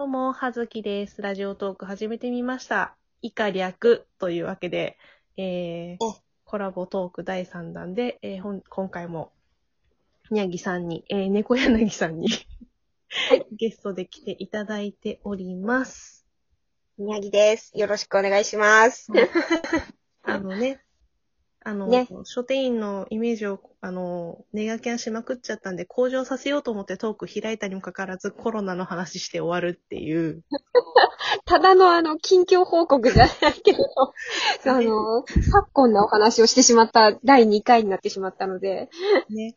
どうも、はずきです。ラジオトーク始めてみました。以下略というわけで、えーお、コラボトーク第3弾で、えーほん今回も、にゃぎさんに、えー、猫柳さんに、ゲストで来ていただいております。宮城です。よろしくお願いします。あのね、あの、ね書店員のイメージを、あの、ネガキャンしまくっちゃったんで、向上させようと思ってトーク開いたにもかかわらず、コロナの話して終わるっていう。ただのあの、近況報告じゃないけど、あの、昨今のお話をしてしまった第2回になってしまったので、ね。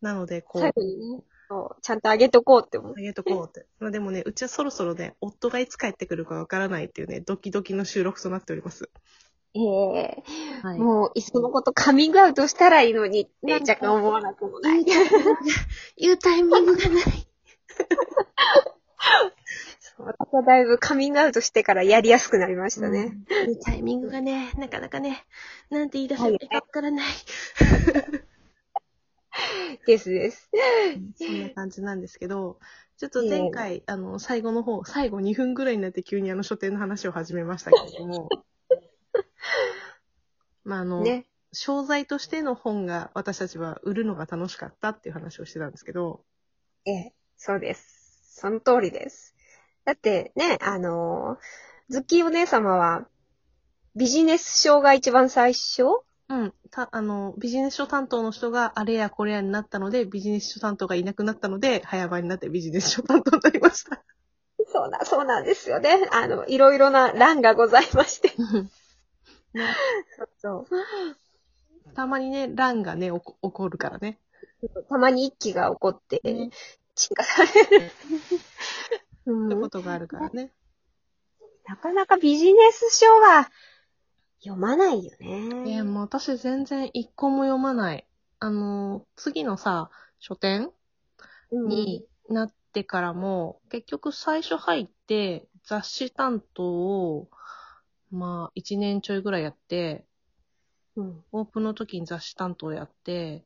なので、こう、最後にね、そうちゃんとあげとこうって思う。あげとこうって。まあでもね、うちはそろそろね、夫がいつ帰ってくるかわからないっていうね、ドキドキの収録となっております。ええはいもう、いっそのことカミングアウトしたらいいのに、ね、若干思わなくもない。言うタイミングがない。そう私はだいぶカミングアウトしてからやりやすくなりましたね。言うタイミングがね、なかなかね、なんて言い出せばいいかわからない。ですです。そんな感じなんですけど、ちょっと前回、あの、最後の方、最後2分ぐらいになって急にあの書店の話を始めましたけれども、まああの、ね。商材としての本が私たちは売るのが楽しかったっていう話をしてたんですけど、ええ、そうです。その通りです。だってね、あのー、ズッキーお姉様は、ビジネス書が一番最初？うん。た、あの、ビジネス書担当の人があれやこれやになったので、ビジネス書担当がいなくなったので、早場になってビジネス書担当になりました。そうな、そうなんですよね。あの、いろいろな欄がございまして。ね、そう たまにね、乱がね、起こるからね。そう。たまに一気が起こって、ね沈下される。うんそういうこ、とがあるからね。なかなかビジネス書は読まないよね。いや、もう私全然一個も読まない。あの、次のさ、書店うんになってからも、結局最初入って雑誌担当を、まあ、一年ちょいぐらいやって、うん。オープンの時に雑誌担当やって、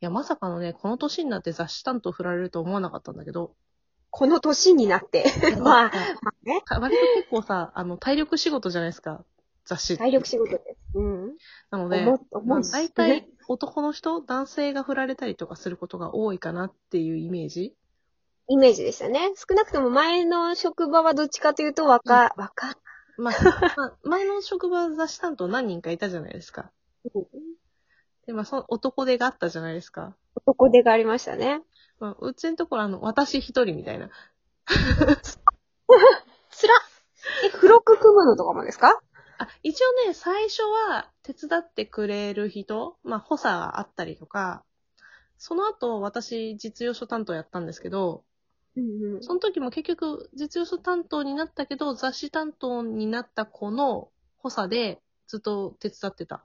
いや、まさかのね、この年になって雑誌担当振られると思わなかったんだけど、この年になって。まあ、まあね。割と結構さ、あの、体力仕事じゃないですか、雑誌。体力仕事です。うん。なので、まあう大体男の人、男性が振られたりとかすることが多いかなっていうイメージイメージでしたね。少なくとも前の職場はどっちかというと若、若、まあ、まあ、前の職場雑誌担当何人かいたじゃないですか。で、まあ、その男手があったじゃないですか。男手がありましたね。まあ、うちのところあの、私一人みたいな。つらえ、付録組むのとかもですか？あ、一応ね、最初は手伝ってくれる人、まあ、補佐があったりとか、その後、私、実用書担当やったんですけど、うんその時も結局、実用書担当になったけど、雑誌担当になった子の補佐でずっと手伝ってた。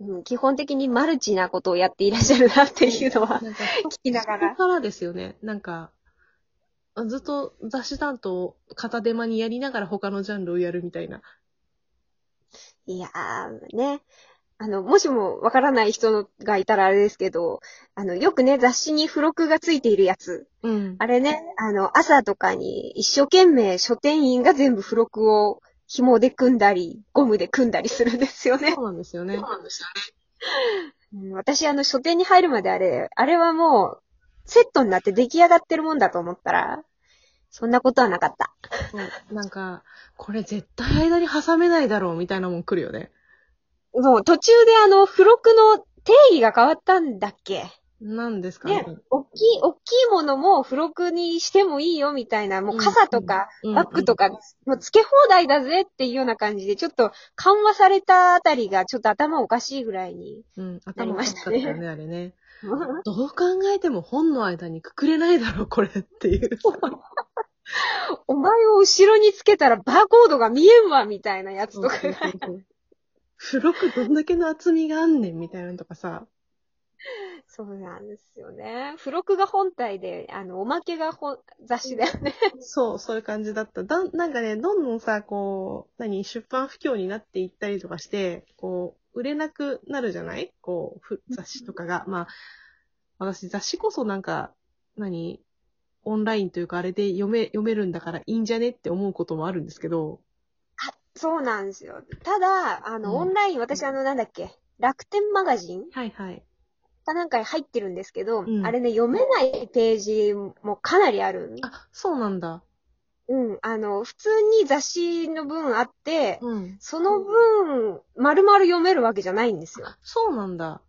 うん。基本的にマルチなことをやっていらっしゃるなっていうのはなんか、聞きながら。そこからですよね。なんか、ずっと雑誌担当を片手間にやりながら他のジャンルをやるみたいな。いやー、ね。あの、もしもわからない人のがいたらあれですけど、あの、よくね、雑誌に付録がついているやつ。うん。あれね、あの、朝とかに一生懸命書店員が全部付録を紐で組んだり、ゴムで組んだりするんですよねそ。うなんですよね。うん私、あの、書店に入るまであれ、あれはもう、セットになって出来上がってるもんだと思ったら、そんなことはなかった。そうなんか、これ絶対間に挟めないだろうみたいなもん来るよね。もう途中であの、付録の定義が変わったんだっけ？なんですかね。ね、大きい、大きいものも付録にしてもいいよみたいな、もう傘とか、うんバッグとか、もう付け放題だぜっていうような感じで、ちょっと緩和されたあたりがちょっと頭おかしいぐらいに。うん、なり頭おましねかしかったね、あれね。どう考えても本の間にくくれないだろう、これっていう。お前を後ろにつけたらバーコードが見えんわみたいなやつとかそうそうそう付録どんだけの厚みがあんねんみたいなのとかさ。そうなんですよね。付録が本体で、あの、おまけが本雑誌だよね。そう、そういう感じだった。だん、なんかね、どんどんさ、こう、何、出版不況になっていったりとかして、こう、売れなくなるじゃない？こう、ふ雑誌とかが。まあ、私雑誌こそなんか、何、オンラインというかあれで読め、読めるんだからいいんじゃねって思うこともあるんですけど。そうなんですよ。ただ、あの、うんオンライン、私あの、なんだっけ、楽天マガジン？はいはい。かなんかに入ってるんですけど、うんあれね、読めないページもかなりある。あ、そうなんだ。うん。あの、普通に雑誌の分あって、うん。その分、丸々読めるわけじゃないんですよ。そうなんだ。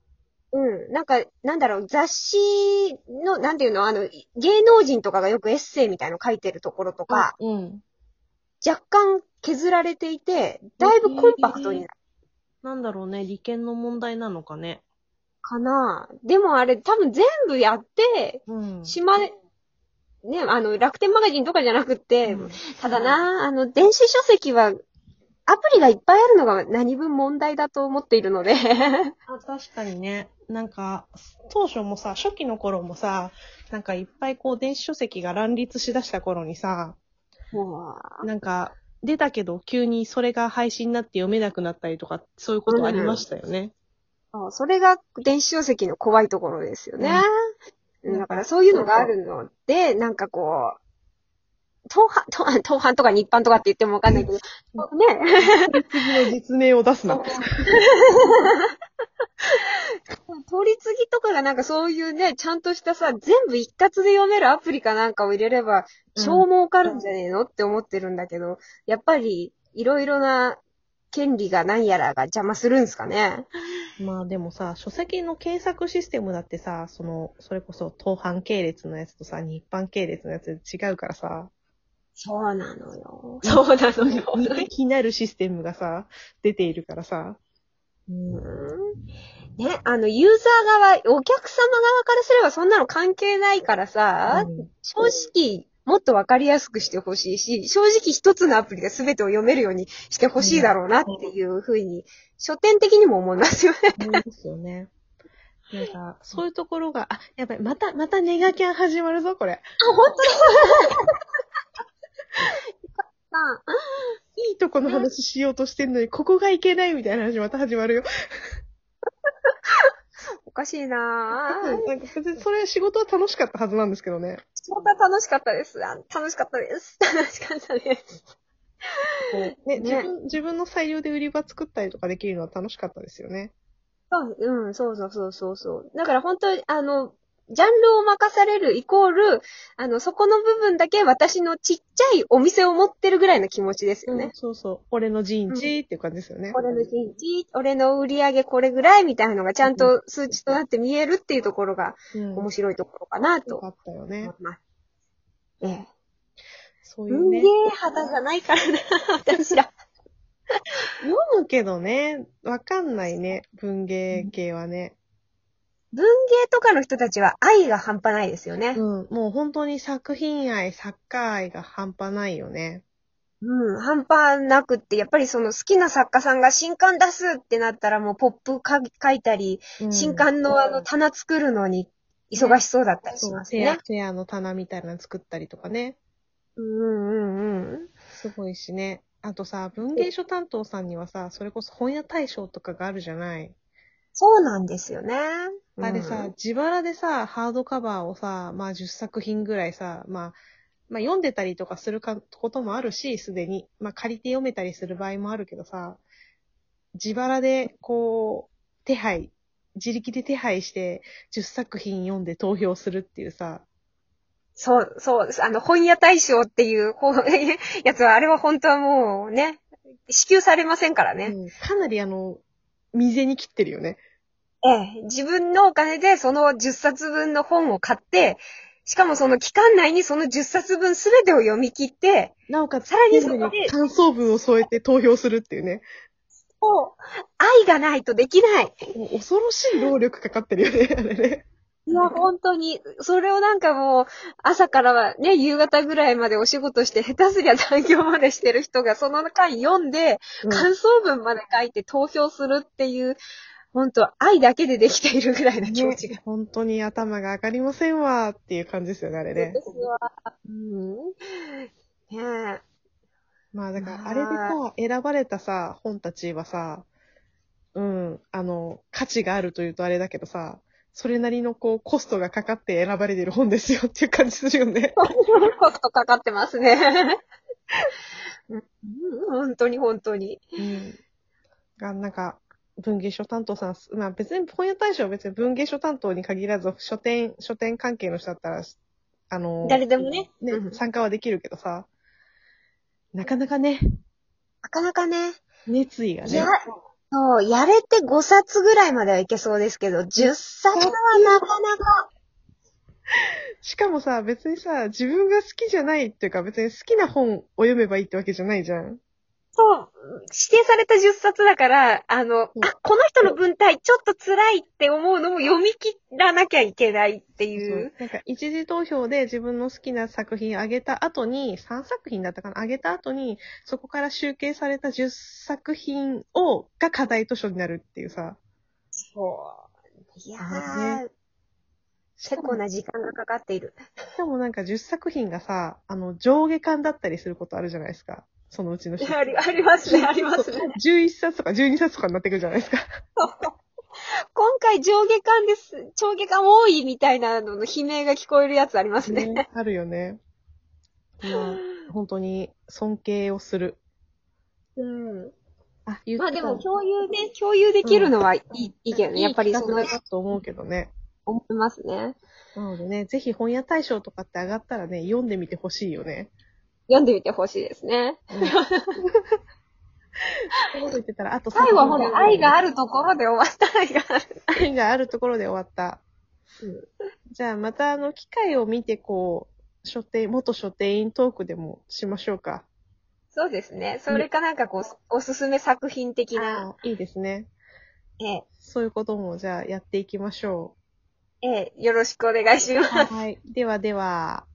うん。なんか、なんだろう、雑誌の、なんていうの、あの、芸能人とかがよくエッセイみたいの書いてるところとか、うん。若干削られていて、だいぶコンパクトになるなんだろうね、利権の問題なのかね。かな。でもあれ、多分全部やって、うん。しま、ね、あの、楽天マガジンとかじゃなくって、うんただな、あの、電子書籍は、アプリがいっぱいあるのが何分問題だと思っているので。あ確かにね。なんか、当初もさ、初期の頃もさ、なんかいっぱいこう電子書籍が乱立しだした頃にさ、もなんか、出たけど急にそれが配信になって読めなくなったりとか、そういうことありましたよね。うそれが電子書籍の怖いところですよね。うんだからそういうのがあるので、なんかこう、東販、東販、東販とか日販とかって言ってもわかんないけど、ね。次の実名を出すな。取り次ぎとかがなんかそういうね、ちゃんとしたさ、全部一括で読めるアプリかなんかを入れれば、超儲かるんじゃねえのって思ってるんだけど、やっぱり、いろいろな権利が何やらが邪魔するんすかね。まあでもさ、書籍の検索システムだってさ、その、それこそ東販系列のやつとさ、日販系列のやつで違うからさ、そうなのよ。そうなのよ。二的になるシステムがさ、出ているからさ。うんね、あの、ユーザー側、お客様側からすればそんなの関係ないからさ、うん正直、もっとわかりやすくしてほしいし、正直一つのアプリが全てを読めるようにしてほしいだろうなっていうふうに、書店的にも思いますよね。思いますよね。なんか、そういうところが、あ、やばい、また、またネガキャン始まるぞ、これ。あ、本当だいいとこの話しようとしてんのに、ここがいけないみたいな話また始まるよ。おかしいなぁ。なんか別にそれ仕事は楽しかったはずなんですけどね。仕事は楽しかったです。あ楽しかったです。楽しかったです。ねね自分、自分の裁量で売り場作ったりとかできるのは楽しかったですよね。そう、うん、そうそうそうそうそう。だから本当に、あの、ジャンルを任されるイコール、あの、そこの部分だけ私のちっちゃいお店を持ってるぐらいの気持ちですよね。そうそう。俺の陣地っていう感じですよね。俺の陣地、俺の売り上げこれぐらいみたいなのがちゃんと数値となって見えるっていうところがうん。面白いところかなとよかったよね思い。ます。ええ。そういうね文芸。肌じゃないからな、私ら。読むけどね、わかんないね。文芸系はね。文芸とかの人たちは愛が半端ないですよね。うん。もう本当に作品愛、作家愛が半端ないよね。うん、半端なくって、やっぱりその好きな作家さんが新刊出すってなったらもうポップか書いたり、うん新刊のあの棚作るのに忙しそうだったりしそう、ますね。フェアの棚みたいなの作ったりとかね。うんうんうん。すごいしね。あとさ、文芸書担当さんにはさ、それこそ本屋大賞とかがあるじゃない。そうなんですよね。あれさ、自腹でさ、ハードカバーをさ、まあ10作品ぐらいさ、まあ、まあ読んでたりとかするかこともあるし、すでに。まあ借りて読めたりする場合もあるけどさ、自腹でこう、手配、自力で手配して10作品読んで投票するっていうさ、そう、そう。あの、本屋大賞っていうほ やつは、あれは本当はもうね、支給されませんからね。うんかなりあの、未に切ってるよね。ええ、自分のお金でその10冊分の本を買って、しかもその期間内にその10冊分すべてを読み切って、なおかつ、さらにそ全こで感想文を添えて投票するっていうね。もう、愛がないとできない。恐ろしい労力かかってるよね、あれね。いや、本当に、それをなんかもう、朝からはね、夕方ぐらいまでお仕事して、下手すりゃ残業までしてる人が、その回読んで、感想文まで書いて投票するっていう、本当愛だけでできているぐらいの気持ちが。ね本当に頭が上がりませんわっていう感じですよね、あれね。私は、うん。ねえ。まあだから、あれでさ、選ばれたさ、本たちはさ、うん、あの、価値があるというとあれだけどさ、それなりのこう、コストがかかって選ばれてる本ですよっていう感じするよね。コストかかってますね。うん本当に本当に。うん。が、なんか、文芸書担当さん、まあ別に本屋大賞は別に文芸書担当に限らず、書店、書店関係の人だったら、あの、誰でもね。ね、うん参加はできるけどさ、なかなかね、なかなかね、熱意がねや、、そう、やれて5冊ぐらいまではいけそうですけど、10冊はなかなか。しかもさ、別にさ、自分が好きじゃないっていうか、別に好きな本を読めばいいってわけじゃないじゃん。そう、指定された10冊だから、あの、あ、この人の文体ちょっと辛いって思うのも読み切らなきゃいけないっていう。なんか、一次投票で自分の好きな作品あげた後に、3作品だったかな？あげた後に、そこから集計された10作品を、が課題図書になるっていうさ。そう。いやまあー、結構な時間がかかっている。しかもなんか10作品がさ、あの、上下巻だったりすることあるじゃないですか。そのうちの一つあり ありますね、ありますね。11冊とか12冊とかになってくるじゃないですか。今回上下巻です。上下巻多いみたいなのの悲鳴が聞こえるやつありますね。ね、あるよね。まあ、本当に尊敬をする。うん。あ、言まあでも共有ね、共有できるのはいい,、いいけどね。やっぱりその、だと思うけどね。思いますね。なのでね、ぜひ本屋大賞とかって上がったらね、読んでみてほしいよね。読んでみてほしいですね。うん。そう言ってたら、あと最後はほら、愛があるところで終わった愛がある。愛があるところで終わった。うんじゃあ、またあの、機会を見て、こう、書店、元書店員トークでもしましょうか。そうですね。それかなんかこう、おすすめ作品的な、あいいですね。えそういうことも、じゃあ、やっていきましょえ、ええ、よろしくお願いします。う。はい。ではでは。